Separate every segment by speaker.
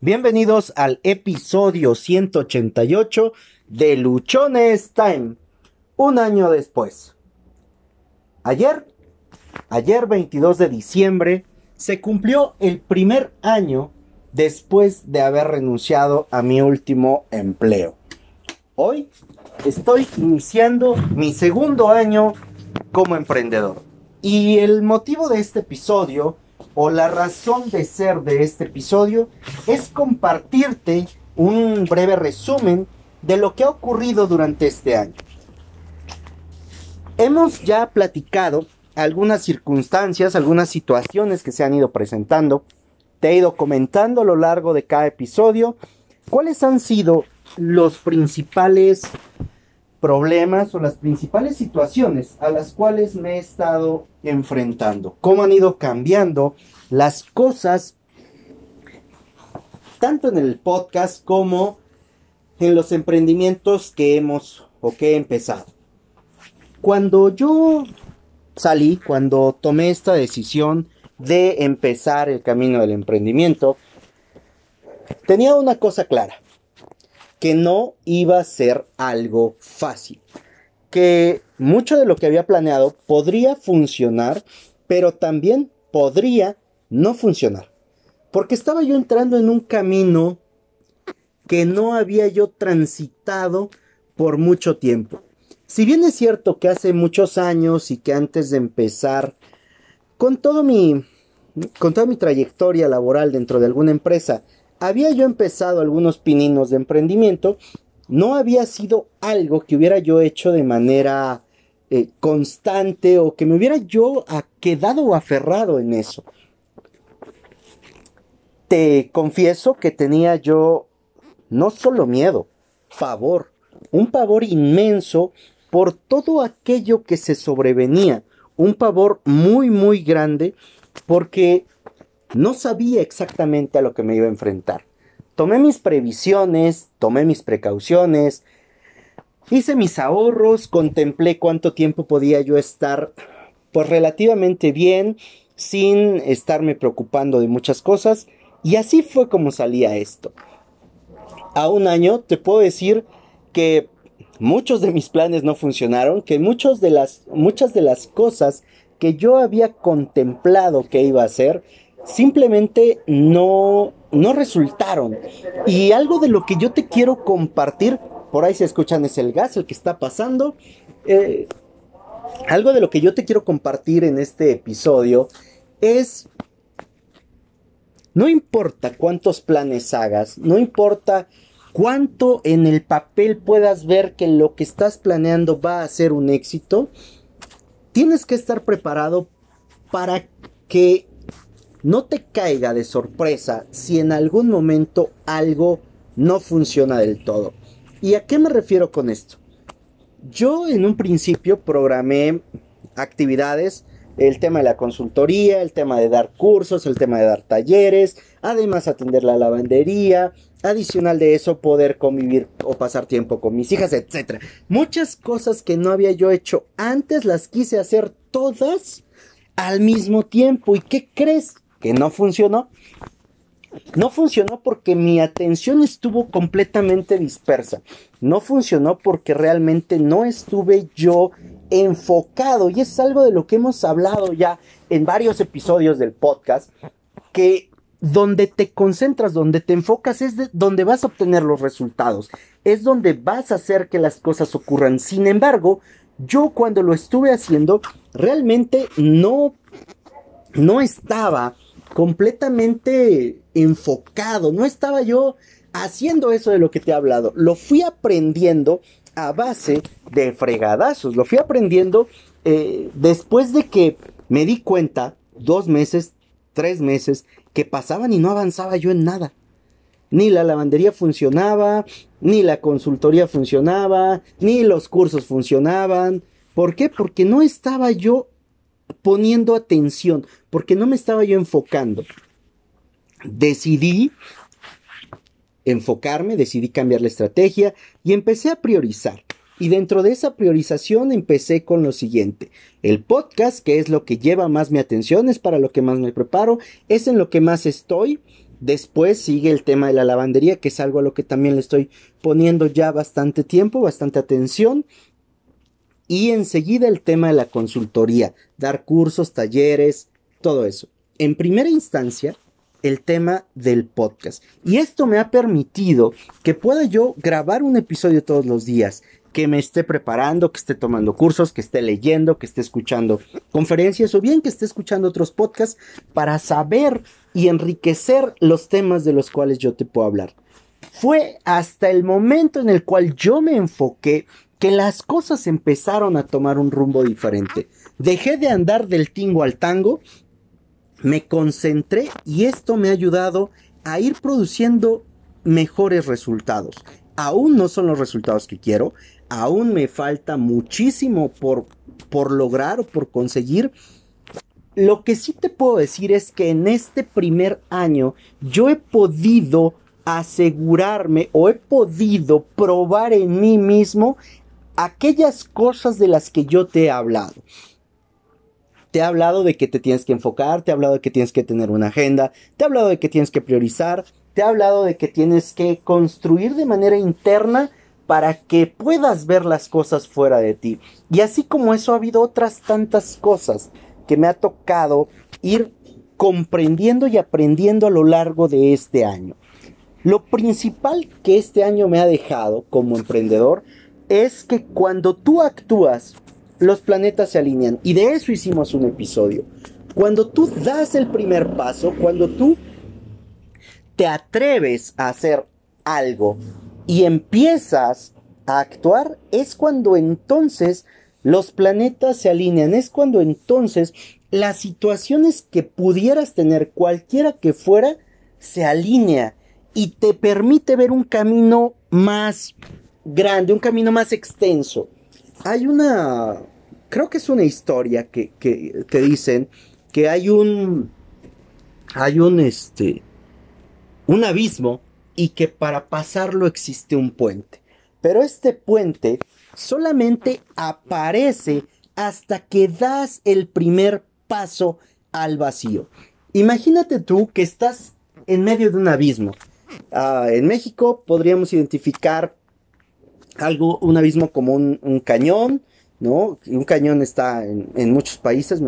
Speaker 1: Bienvenidos al episodio 188 de Luchones Time, un año después. Ayer, ayer 22 de diciembre, se cumplió el primer año después de haber renunciado a mi último empleo. Hoy estoy iniciando mi segundo año como emprendedor. Y el motivo de este episodio o la razón de ser de este episodio es compartirte un breve resumen de lo que ha ocurrido durante este año. Hemos ya platicado algunas circunstancias, algunas situaciones que se han ido presentando. Te he ido comentando a lo largo de cada episodio cuáles han sido los principales problemas o las principales situaciones a las cuales me he estado enfrentando, cómo han ido cambiando las cosas tanto en el podcast como en los emprendimientos que hemos o que he empezado. Cuando yo salí, cuando tomé esta decisión de empezar el camino del emprendimiento, tenía una cosa clara que no iba a ser algo fácil, que mucho de lo que había planeado podría funcionar, pero también podría no funcionar, porque estaba yo entrando en un camino que no había yo transitado por mucho tiempo. Si bien es cierto que hace muchos años y que antes de empezar con todo mi con toda mi trayectoria laboral dentro de alguna empresa había yo empezado algunos pininos de emprendimiento, no había sido algo que hubiera yo hecho de manera eh, constante o que me hubiera yo quedado aferrado en eso. Te confieso que tenía yo no solo miedo, pavor, un pavor inmenso por todo aquello que se sobrevenía, un pavor muy muy grande porque no sabía exactamente a lo que me iba a enfrentar. Tomé mis previsiones, tomé mis precauciones, hice mis ahorros, contemplé cuánto tiempo podía yo estar pues relativamente bien, sin estarme preocupando de muchas cosas, y así fue como salía esto. A un año te puedo decir que muchos de mis planes no funcionaron, que muchos de las, muchas de las cosas que yo había contemplado que iba a hacer, simplemente no, no resultaron. Y algo de lo que yo te quiero compartir, por ahí se escuchan es el gas, el que está pasando. Eh, algo de lo que yo te quiero compartir en este episodio es, no importa cuántos planes hagas, no importa cuánto en el papel puedas ver que lo que estás planeando va a ser un éxito, tienes que estar preparado para que no te caiga de sorpresa si en algún momento algo no funciona del todo. ¿Y a qué me refiero con esto? Yo en un principio programé actividades, el tema de la consultoría, el tema de dar cursos, el tema de dar talleres, además atender la lavandería, adicional de eso poder convivir o pasar tiempo con mis hijas, etc. Muchas cosas que no había yo hecho antes las quise hacer todas al mismo tiempo. ¿Y qué crees? Que no funcionó. No funcionó porque mi atención estuvo completamente dispersa. No funcionó porque realmente no estuve yo enfocado. Y es algo de lo que hemos hablado ya en varios episodios del podcast. Que donde te concentras, donde te enfocas, es donde vas a obtener los resultados. Es donde vas a hacer que las cosas ocurran. Sin embargo, yo cuando lo estuve haciendo, realmente no, no estaba completamente enfocado. No estaba yo haciendo eso de lo que te he hablado. Lo fui aprendiendo a base de fregadazos. Lo fui aprendiendo eh, después de que me di cuenta, dos meses, tres meses, que pasaban y no avanzaba yo en nada. Ni la lavandería funcionaba, ni la consultoría funcionaba, ni los cursos funcionaban. ¿Por qué? Porque no estaba yo poniendo atención, porque no me estaba yo enfocando. Decidí enfocarme, decidí cambiar la estrategia y empecé a priorizar. Y dentro de esa priorización empecé con lo siguiente. El podcast, que es lo que lleva más mi atención, es para lo que más me preparo, es en lo que más estoy. Después sigue el tema de la lavandería, que es algo a lo que también le estoy poniendo ya bastante tiempo, bastante atención. Y enseguida el tema de la consultoría, dar cursos, talleres, todo eso. En primera instancia, el tema del podcast. Y esto me ha permitido que pueda yo grabar un episodio todos los días, que me esté preparando, que esté tomando cursos, que esté leyendo, que esté escuchando conferencias o bien que esté escuchando otros podcasts para saber y enriquecer los temas de los cuales yo te puedo hablar. Fue hasta el momento en el cual yo me enfoqué que las cosas empezaron a tomar un rumbo diferente. Dejé de andar del tingo al tango, me concentré y esto me ha ayudado a ir produciendo mejores resultados. Aún no son los resultados que quiero, aún me falta muchísimo por, por lograr o por conseguir. Lo que sí te puedo decir es que en este primer año yo he podido asegurarme o he podido probar en mí mismo aquellas cosas de las que yo te he hablado. Te he hablado de que te tienes que enfocar, te he hablado de que tienes que tener una agenda, te he hablado de que tienes que priorizar, te he hablado de que tienes que construir de manera interna para que puedas ver las cosas fuera de ti. Y así como eso ha habido otras tantas cosas que me ha tocado ir comprendiendo y aprendiendo a lo largo de este año. Lo principal que este año me ha dejado como emprendedor es que cuando tú actúas, los planetas se alinean. Y de eso hicimos un episodio. Cuando tú das el primer paso, cuando tú te atreves a hacer algo y empiezas a actuar, es cuando entonces los planetas se alinean. Es cuando entonces las situaciones que pudieras tener, cualquiera que fuera, se alinea y te permite ver un camino más grande, un camino más extenso. Hay una, creo que es una historia que, que dicen que hay un, hay un, este, un abismo y que para pasarlo existe un puente. Pero este puente solamente aparece hasta que das el primer paso al vacío. Imagínate tú que estás en medio de un abismo. Ah, en México podríamos identificar algo, un abismo como un, cañón, ¿no? Un cañón está en, muchos países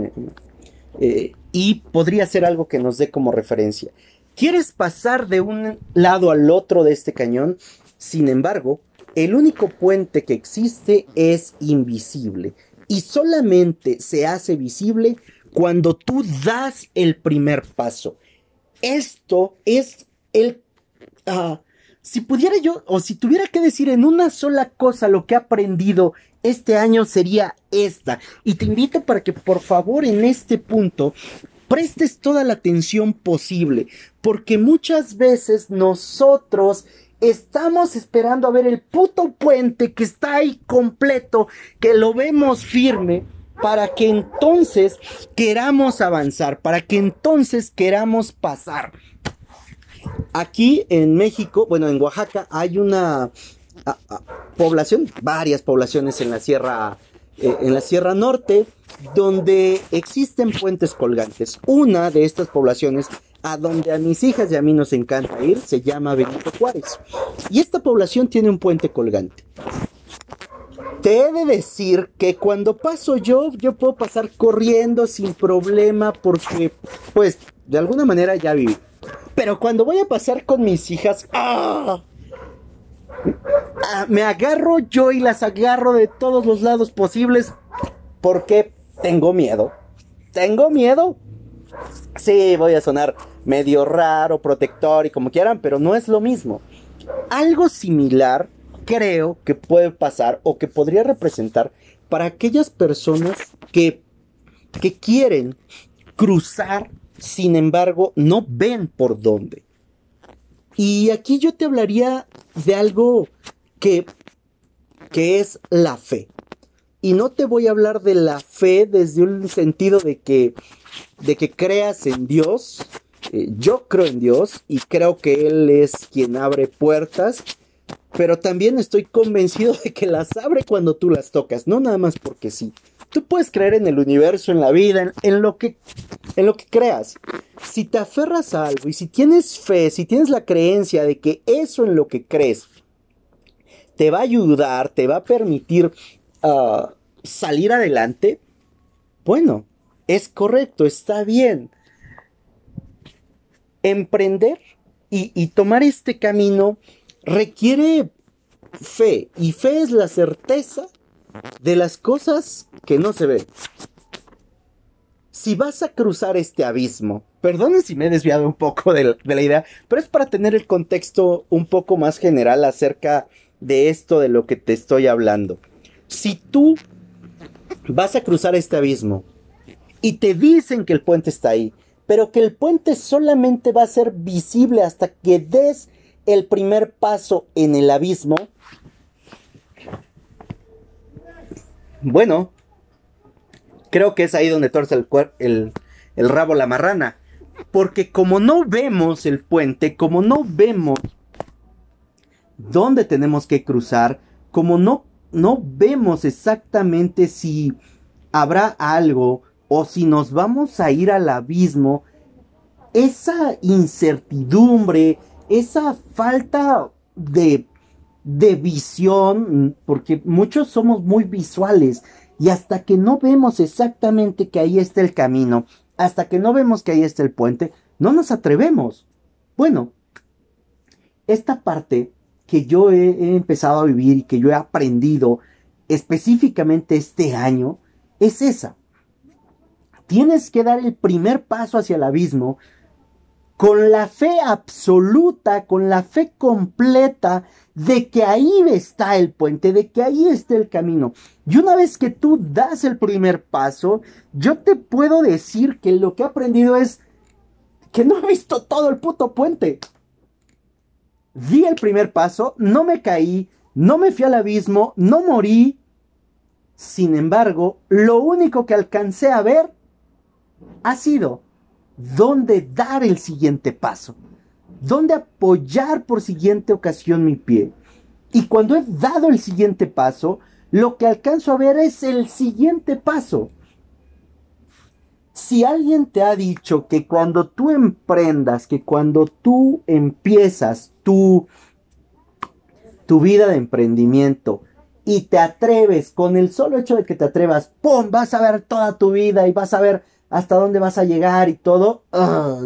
Speaker 1: eh, y podría ser algo que nos dé como referencia. ¿Quieres pasar de un lado al otro de este cañón? Sin embargo, el único puente que existe es invisible y solamente se hace visible cuando tú das el primer paso. Esto es el... Ah, si pudiera yo, o si tuviera que decir en una sola cosa lo que he aprendido este año sería esta. Y te invito para que por favor en este punto prestes toda la atención posible. Porque muchas veces nosotros estamos esperando a ver el puto puente que está ahí completo, que lo vemos firme para que entonces queramos avanzar, para que entonces queramos pasar. Aquí en México, bueno, en Oaxaca hay una población, varias poblaciones en la sierra, eh, en la sierra norte, donde existen puentes colgantes. Una de estas poblaciones a donde a mis hijas y a mí nos encanta ir se llama Benito Juárez. Y esta población tiene un puente colgante. Te he de decir que cuando paso yo, yo puedo pasar corriendo sin problema porque, pues, de alguna manera ya viví. Pero cuando voy a pasar con mis hijas, ¡ah! ¡ah! me agarro yo y las agarro de todos los lados posibles porque tengo miedo. Tengo miedo. Sí, voy a sonar medio raro, protector y como quieran, pero no es lo mismo. Algo similar creo que puede pasar o que podría representar para aquellas personas que, que quieren cruzar sin embargo, no ven por dónde. Y aquí yo te hablaría de algo que, que es la fe. Y no te voy a hablar de la fe desde un sentido de que, de que creas en Dios. Eh, yo creo en Dios y creo que Él es quien abre puertas. Pero también estoy convencido de que las abre cuando tú las tocas, no nada más porque sí, Tú puedes creer en el universo, en la vida, en, lo que en lo que creas. Si te aferras a algo y si tienes fe, si tienes la creencia de que eso en lo que crees te va a ayudar, te va a permitir ah, salir adelante, bueno, es correcto, está bien. Emprender y, tomar este camino requiere fe. Y fe es la certeza de las cosas que no se ven. Si vas a cruzar este abismo, perdonen si me he desviado un poco de la, idea, pero es para tener el contexto un poco más general acerca de esto de lo que te estoy hablando. Si tú vas a cruzar este abismo y te dicen que el puente está ahí, pero que el puente solamente va a ser visible hasta que des el primer paso en el abismo, bueno, creo que es ahí donde torce el, el, el rabo la marrana. Porque como no vemos el puente, como no vemos dónde tenemos que cruzar, como no, no vemos exactamente si habrá algo o si nos vamos a ir al abismo, esa incertidumbre, esa falta de, de visión, porque muchos somos muy visuales y hasta que no vemos exactamente que ahí está el camino, hasta que no vemos que ahí está el puente, no nos atrevemos. Bueno, esta parte que yo he, empezado a vivir y que yo he aprendido específicamente este año es esa. Tienes que dar el primer paso hacia el abismo con la fe absoluta, con la fe completa de que ahí está el puente, de que ahí está el camino. Y una vez que tú das el primer paso, yo te puedo decir que lo que he aprendido es que no he visto todo el puto puente. Di el primer paso, no me caí, no me fui al abismo, no morí. Sin embargo, lo único que alcancé a ver ha sido dónde dar el siguiente paso, dónde apoyar por siguiente ocasión mi pie. Y cuando he dado el siguiente paso, lo que alcanzo a ver es el siguiente paso. Si alguien te ha dicho que cuando tú emprendas, que cuando tú empiezas tu, tu vida de emprendimiento y te atreves, con el solo hecho de que te atrevas, ¡pum! Vas a ver toda tu vida y vas a ver hasta dónde vas a llegar y todo.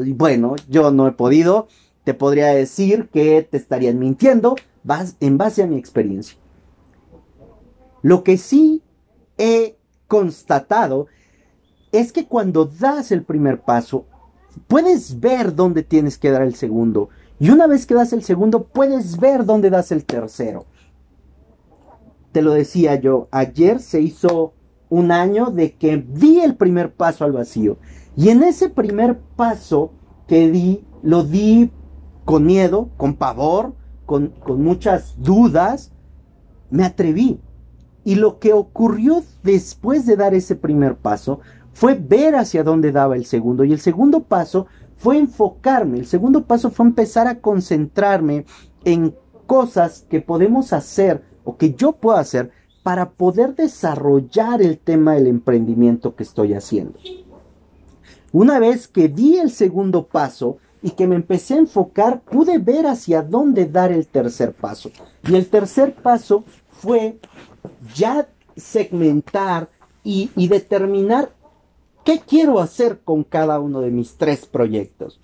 Speaker 1: bueno, yo no he podido. Te podría decir que te estarían mintiendo en base a mi experiencia. Lo que sí he constatado es que cuando das el primer paso, puedes ver dónde tienes que dar el segundo. Y una vez que das el segundo, puedes ver dónde das el tercero. Te lo decía yo, ayer se hizo un año de que di el primer paso al vacío. Y en ese primer paso que di, lo di con miedo, con pavor, con, con muchas dudas, me atreví. Y lo que ocurrió después de dar ese primer paso fue ver hacia dónde daba el segundo. Y el segundo paso fue enfocarme. El segundo paso fue empezar a concentrarme en cosas que podemos hacer o que yo puedo hacer para poder desarrollar el tema del emprendimiento que estoy haciendo. Una vez que di el segundo paso y que me empecé a enfocar, pude ver hacia dónde dar el tercer paso. Y el tercer paso fue ya segmentar y, determinar qué quiero hacer con cada uno de mis tres proyectos.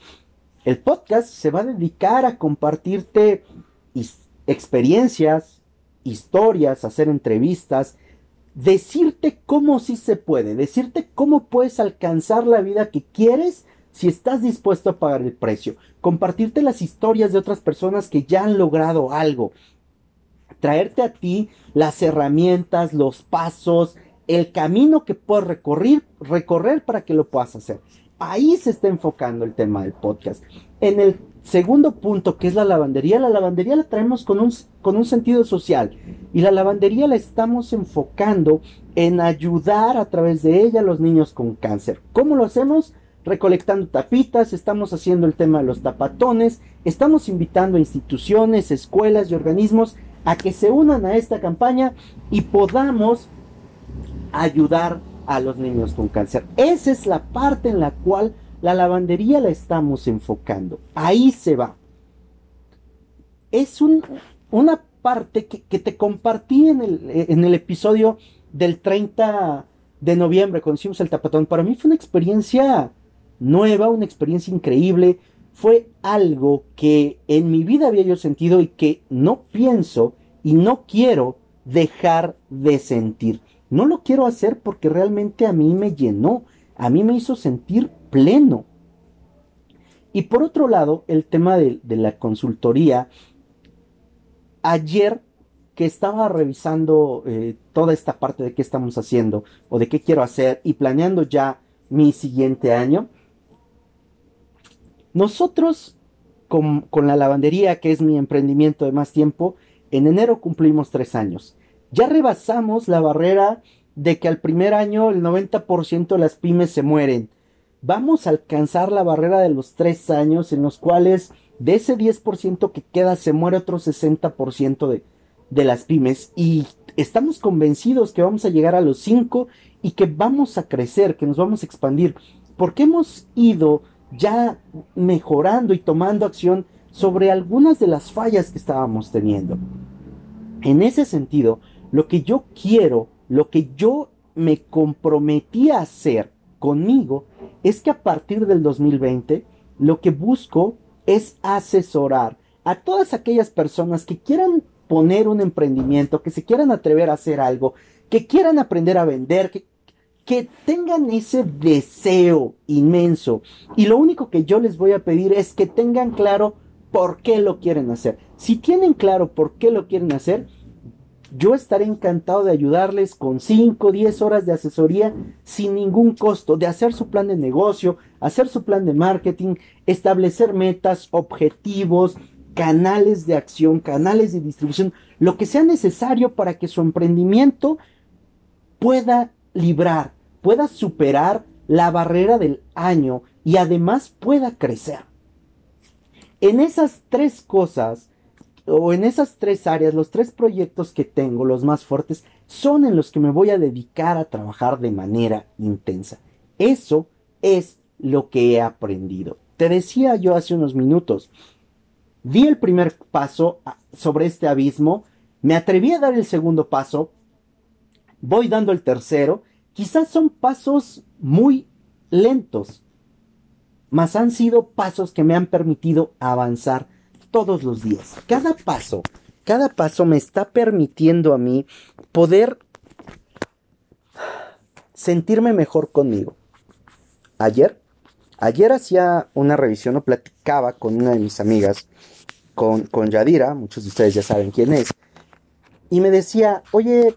Speaker 1: El podcast se va a dedicar a compartirte experiencias, historias, hacer entrevistas, decirte cómo sí se puede, decirte cómo puedes alcanzar la vida que quieres si estás dispuesto a pagar el precio, compartirte las historias de otras personas que ya han logrado algo, traerte a ti las herramientas, los pasos, el camino que puedes recorrer, recorrer para que lo puedas hacer. Ahí se está enfocando el tema del podcast. En el segundo punto, que es la lavandería, la lavandería la traemos con un, con un sentido social y la lavandería la estamos enfocando en ayudar a través de ella a los niños con cáncer. ¿Cómo lo hacemos? Recolectando tapitas, estamos haciendo el tema de los tapatones, estamos invitando a instituciones, escuelas y organismos a que se unan a esta campaña y podamos ayudar a los niños con cáncer. Esa es la parte en la cual la lavandería la estamos enfocando. Ahí se va. Es una parte que, te compartí en el, en el episodio del 30 de noviembre, cuando hicimos el tapatón. Para mí fue una experiencia nueva, una experiencia increíble. Fue algo que en mi vida había yo sentido y que no pienso y no quiero dejar de sentir. No lo quiero hacer porque realmente a mí me llenó, a mí me hizo sentir pleno. Y por otro lado, el tema de, la consultoría. Ayer que estaba revisando eh, toda esta parte de qué estamos haciendo o de qué quiero hacer y planeando ya mi siguiente año, nosotros con, con la lavandería, que es mi emprendimiento de más tiempo, en enero cumplimos tres años. Ya rebasamos la barrera de que al primer año el 90% de las pymes se mueren. Vamos a alcanzar la barrera de los tres años en los cuales de ese 10% que queda se muere otro 60% de, de las pymes y estamos convencidos que vamos a llegar a los 5 y que vamos a crecer, que nos vamos a expandir, porque hemos ido ya mejorando y tomando acción sobre algunas de las fallas que estábamos teniendo. En ese sentido, lo que yo quiero, lo que yo me comprometí a hacer conmigo, es que a partir del 2020, lo que busco es asesorar a todas aquellas personas que quieran poner un emprendimiento, que se quieran atrever a hacer algo, que quieran aprender a vender, que, que tengan ese deseo inmenso. Y lo único que yo les voy a pedir es que tengan claro por qué lo quieren hacer. Si tienen claro por qué lo quieren hacer, yo estaré encantado de ayudarles con 5, 10 horas de asesoría sin ningún costo, de hacer su plan de negocio, hacer su plan de marketing, establecer metas, objetivos, canales de acción, canales de distribución, lo que sea necesario para que su emprendimiento pueda librar, pueda superar la barrera del año y además pueda crecer. En esas tres cosas o en esas tres áreas, los tres proyectos que tengo, los más fuertes, son en los que me voy a dedicar a trabajar de manera intensa. Eso es lo que he aprendido. Te decía yo hace unos minutos, di el primer paso sobre este abismo, me atreví a dar el segundo paso, voy dando el tercero, quizás son pasos muy lentos, mas han sido pasos que me han permitido avanzar todos los días. Cada paso, cada paso me está permitiendo a mí poder sentirme mejor conmigo. Ayer, ayer hacía una revisión o platicaba con una de mis amigas, con, con Yadira, muchos de ustedes ya saben quién es, y me decía, oye,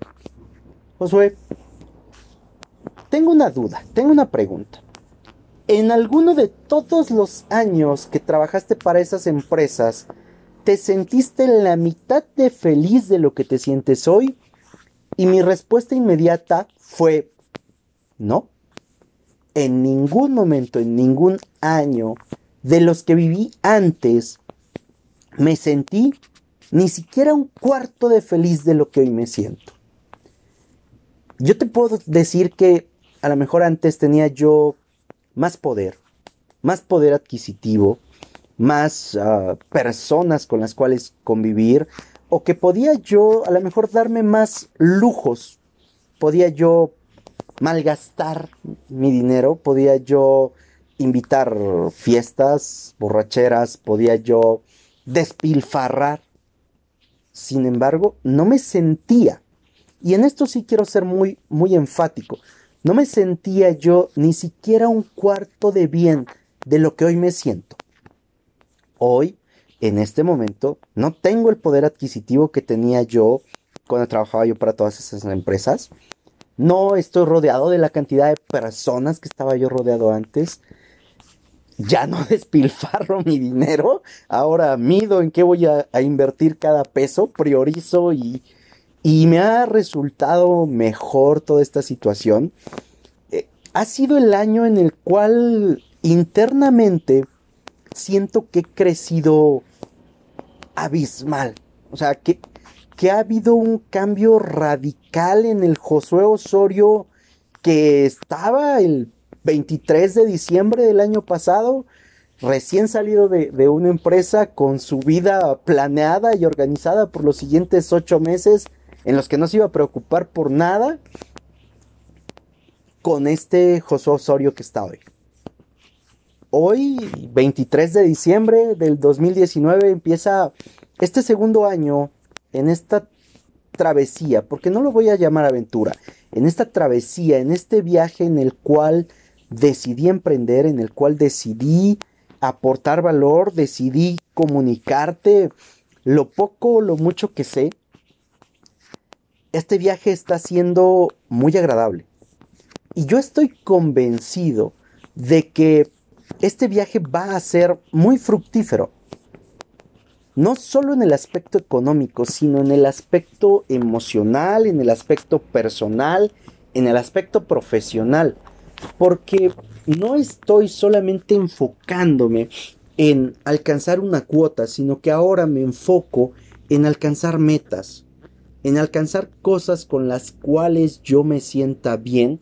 Speaker 1: Josué, tengo una duda, tengo una pregunta en alguno de todos los años que trabajaste para esas empresas, ¿te sentiste la mitad de feliz de lo que te sientes hoy? Y mi respuesta inmediata fue, no. En ningún momento, en ningún año de los que viví antes, me sentí ni siquiera un cuarto de feliz de lo que hoy me siento. Yo te puedo decir que a lo mejor antes tenía yo más poder, más poder adquisitivo, más ah, personas con las cuales convivir, o que podía yo a lo mejor darme más lujos, podía yo malgastar mi dinero, podía yo invitar fiestas, borracheras, podía yo despilfarrar. Sin embargo, no me sentía, y en esto sí quiero ser muy, muy enfático, no me sentía yo ni siquiera un cuarto de bien de lo que hoy me siento. Hoy, en este momento, no tengo el poder adquisitivo que tenía yo cuando trabajaba yo para todas esas empresas. No estoy rodeado de la cantidad de personas que estaba yo rodeado antes. Ya no despilfarro mi dinero. Ahora mido en qué voy a, a invertir cada peso, priorizo y, y me ha resultado mejor toda esta situación. Eh, ha sido el año en el cual internamente siento que he crecido abismal. O sea, que, que ha habido un cambio radical en el Josué Osorio que estaba el 23 de diciembre del año pasado, recién salido de, de, una empresa con su vida planeada y organizada por los siguientes ocho meses en los que no se iba a preocupar por nada con este Josué Osorio que está hoy. Hoy, 23 de diciembre del 2019, empieza este segundo año en esta travesía, porque no lo voy a llamar aventura, en esta travesía, en este viaje en el cual decidí emprender, en el cual decidí aportar valor, decidí comunicarte lo poco o lo mucho que sé. Este viaje está siendo muy agradable. Y yo estoy convencido de que este viaje va a ser muy fructífero. No solo en el aspecto económico, sino en el aspecto emocional, en el aspecto personal, en el aspecto profesional. Porque no estoy solamente enfocándome en alcanzar una cuota, sino que ahora me enfoco en alcanzar metas, en alcanzar cosas con las cuales yo me sienta bien,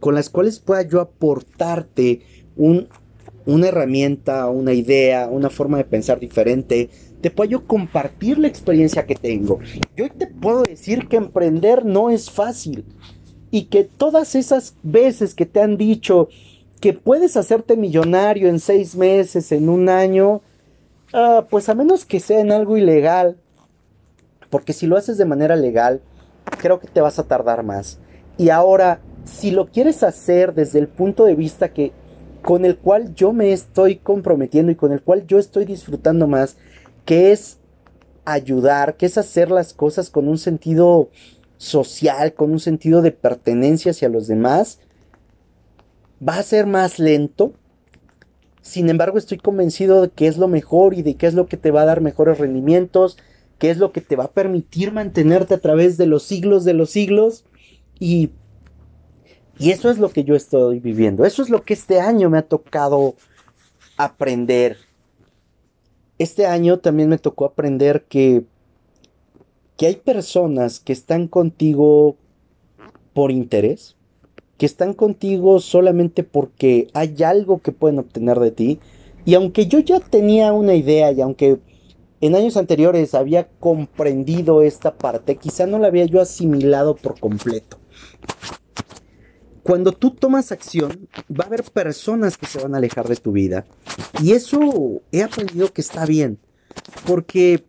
Speaker 1: con las cuales pueda yo aportarte un, una herramienta, una idea, una forma de pensar diferente, te puedo yo compartir la experiencia que tengo. Yo te puedo decir que emprender no es fácil y que todas esas veces que te han dicho que puedes hacerte millonario en seis meses, en un año, uh, pues a menos que sea en algo ilegal, porque si lo haces de manera legal, creo que te vas a tardar más. Y ahora, si lo quieres hacer desde el punto de vista que con el cual yo me estoy comprometiendo y con el cual yo estoy disfrutando más, que es ayudar, que es hacer las cosas con un sentido social, con un sentido de pertenencia hacia los demás, va a ser más lento. Sin embargo, estoy convencido de que es lo mejor y de que es lo que te va a dar mejores rendimientos, que es lo que te va a permitir mantenerte a través de los siglos de los siglos. Y, y eso es lo que yo estoy viviendo. Eso es lo que este año me ha tocado aprender. Este año también me tocó aprender que, que hay personas que están contigo por interés que están contigo solamente porque hay algo que pueden obtener de ti. Y aunque yo ya tenía una idea y aunque en años anteriores había comprendido esta parte, quizá no la había yo asimilado por completo. Cuando tú tomas acción, va a haber personas que se van a alejar de tu vida. Y eso he aprendido que está bien. Porque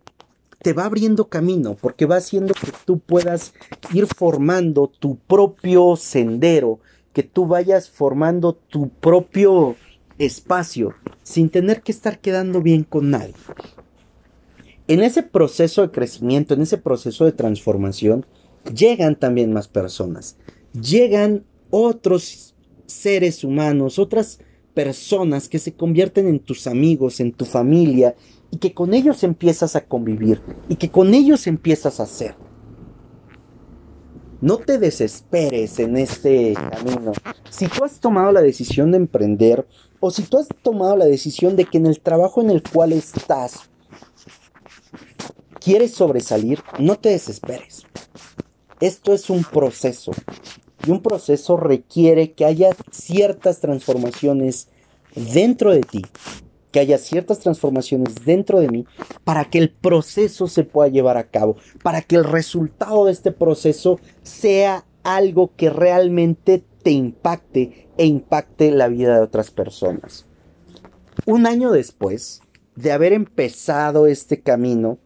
Speaker 1: te va abriendo camino, porque va haciendo que tú puedas ir formando tu propio sendero, que tú vayas formando tu propio espacio sin tener que estar quedando bien con nadie. En ese proceso de crecimiento, en ese proceso de transformación, llegan también más personas, llegan otros seres humanos, otras personas que se convierten en tus amigos, en tu familia, y que con ellos empiezas a convivir y que con ellos empiezas a hacer. No te desesperes en este camino. Si tú has tomado la decisión de emprender o si tú has tomado la decisión de que en el trabajo en el cual estás quieres sobresalir, no te desesperes. Esto es un proceso y un proceso requiere que haya ciertas transformaciones dentro de ti que haya ciertas transformaciones dentro de mí para que el proceso se pueda llevar a cabo, para que el resultado de este proceso sea algo que realmente te impacte e impacte la vida de otras personas. Un año después de haber empezado este camino,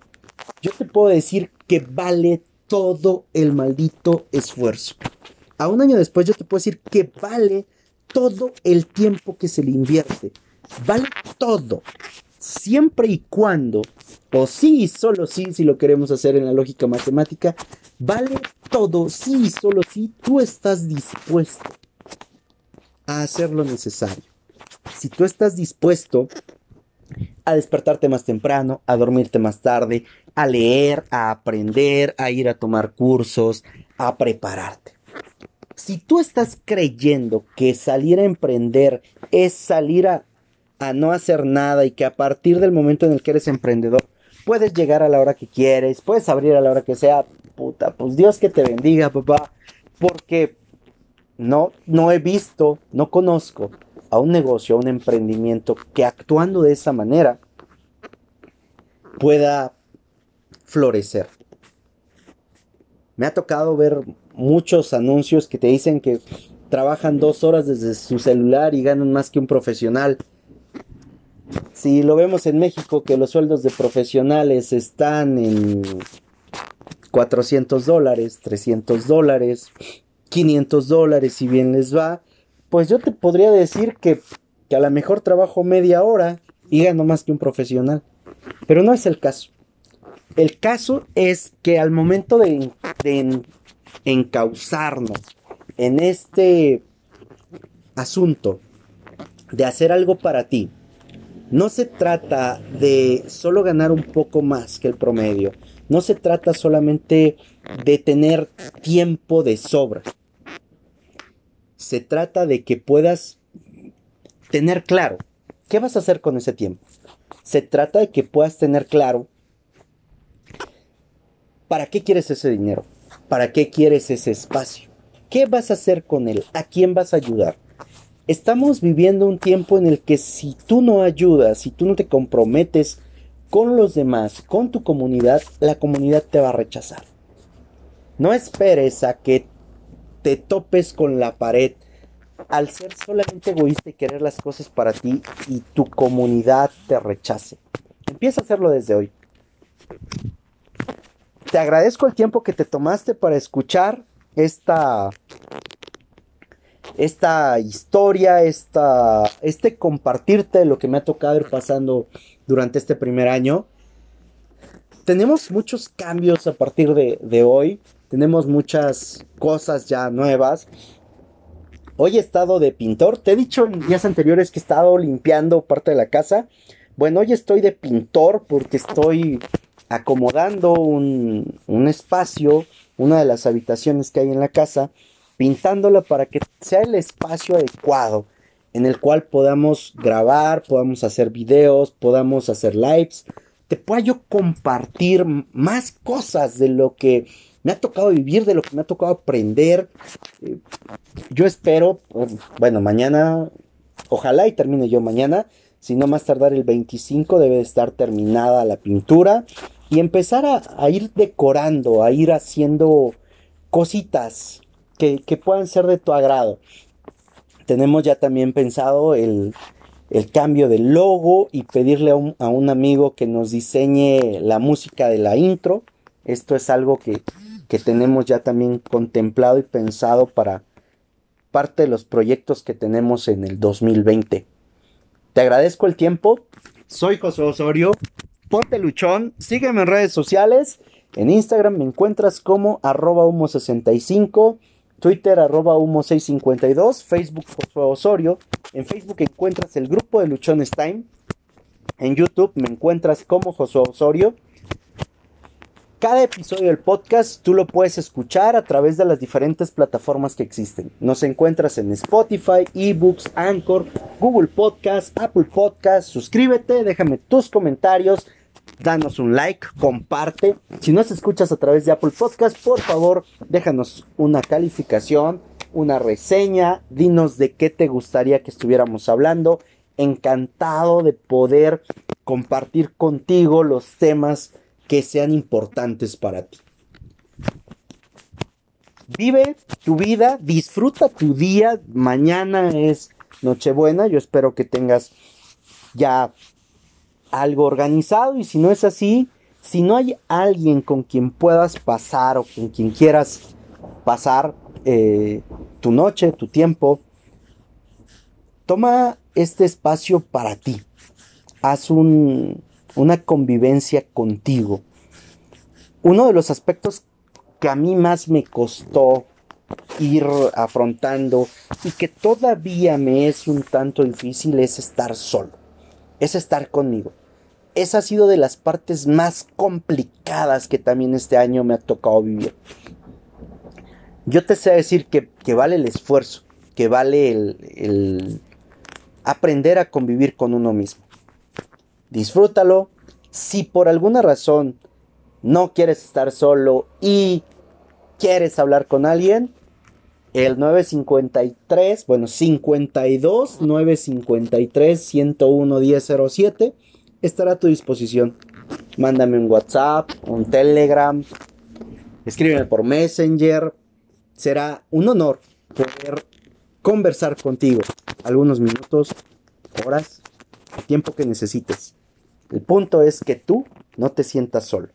Speaker 1: yo te puedo decir que vale todo el maldito esfuerzo. A un año después yo te puedo decir que vale todo el tiempo que se le invierte vale todo. Siempre y cuando, o sí y solo sí, si lo queremos hacer en la lógica matemática, vale todo, sí y solo sí, tú estás dispuesto a hacer lo necesario. Si tú estás dispuesto a despertarte más temprano, a dormirte más tarde, a leer, a aprender, a ir a tomar cursos, a prepararte. Si tú estás creyendo que salir a emprender es salir a a no hacer nada y que a partir del momento en el que eres emprendedor puedes llegar a la hora que quieres, puedes abrir a la hora que sea, puta, pues Dios que te bendiga, papá, porque no, no he visto, no conozco a un negocio, a un emprendimiento que actuando de esa manera pueda florecer. Me ha tocado ver muchos anuncios que te dicen que trabajan dos horas desde su celular y ganan más que un profesional. Si lo vemos en México, que los sueldos de profesionales están en 400 dólares, 300 dólares, 500 dólares, si bien les va, pues yo te podría decir que, a lo mejor trabajo media hora y gano más que un profesional. Pero no es el caso. El caso es que al momento de, de encauzarnos en este asunto de hacer algo para ti, no se trata de solo ganar un poco más que el promedio. No se trata solamente de tener tiempo de sobra. Se trata de que puedas tener claro qué vas a hacer con ese tiempo. Se trata de que puedas tener claro para qué quieres ese dinero, para qué quieres ese espacio, qué vas a hacer con él, a quién vas a ayudar. Estamos viviendo un tiempo en el que si tú no ayudas, si tú no te comprometes con los demás, con tu comunidad, la comunidad te va a rechazar. No esperes a que te topes con la pared al ser solamente egoísta y querer las cosas para ti y tu comunidad te rechace. Empieza a hacerlo desde hoy. Te agradezco el tiempo que te tomaste para escuchar esta esta historia, esta, este compartirte lo que me ha tocado ir pasando durante este primer año. Tenemos muchos cambios a partir de, de hoy, tenemos muchas cosas ya nuevas. Hoy he estado de pintor, te he dicho en días anteriores que he estado limpiando parte de la casa. Bueno, hoy estoy de pintor porque estoy acomodando un, un espacio, una de las habitaciones que hay en la casa pintándola para que sea el espacio adecuado en el cual podamos grabar, podamos hacer videos, podamos hacer lives, te pueda yo compartir más cosas de lo que me ha tocado vivir, de lo que me ha tocado aprender. Eh, yo espero, bueno, mañana, ojalá y termine yo mañana, si no más tardar el 25 debe estar terminada la pintura y empezar a, ir decorando, a ir haciendo cositas que, puedan ser de tu agrado. Tenemos ya también pensado el, cambio del logo y pedirle a un, amigo que nos diseñe la música de la intro. Esto es algo que, que tenemos ya también contemplado y pensado para parte de los proyectos que tenemos en el 2020. Te agradezco el tiempo. Soy José Osorio. Ponte luchón. Sígueme en redes sociales. En Instagram me encuentras como arroba humo65. Twitter arroba humo652, Facebook Josué Osorio. En Facebook encuentras el grupo de Luchones Time. En YouTube me encuentras como Josué Osorio. Cada episodio del podcast tú lo puedes escuchar a través de las diferentes plataformas que existen. Nos encuentras en Spotify, eBooks, Anchor, Google Podcast, Apple Podcast. Suscríbete, déjame tus comentarios danos un like, comparte. Si nos escuchas a través de Apple Podcast, por favor, déjanos una calificación, una reseña, dinos de qué te gustaría que estuviéramos hablando. Encantado de poder compartir contigo los temas que sean importantes para ti. Vive tu vida, disfruta tu día. Mañana es Nochebuena. Yo espero que tengas ya algo organizado y si no es así, si no hay alguien con quien puedas pasar o con quien quieras pasar eh, tu noche, tu tiempo, toma este espacio para ti. Haz una convivencia contigo. Uno de los aspectos que a mí más me costó ir afrontando y que todavía me es un tanto difícil es estar solo es estar conmigo. Esa ha sido de las partes más complicadas que también este año me ha tocado vivir. Yo te sé decir que, vale el esfuerzo, que vale el, aprender a convivir con uno mismo. Disfrútalo. Si por alguna razón no quieres estar solo y quieres hablar con alguien, el 953, bueno, 52 953 101 1007 estará a tu disposición. Mándame un WhatsApp, un Telegram, escríbeme por Messenger. Será un honor poder conversar contigo algunos minutos, horas, tiempo que necesites. El punto es que tú no te sientas solo.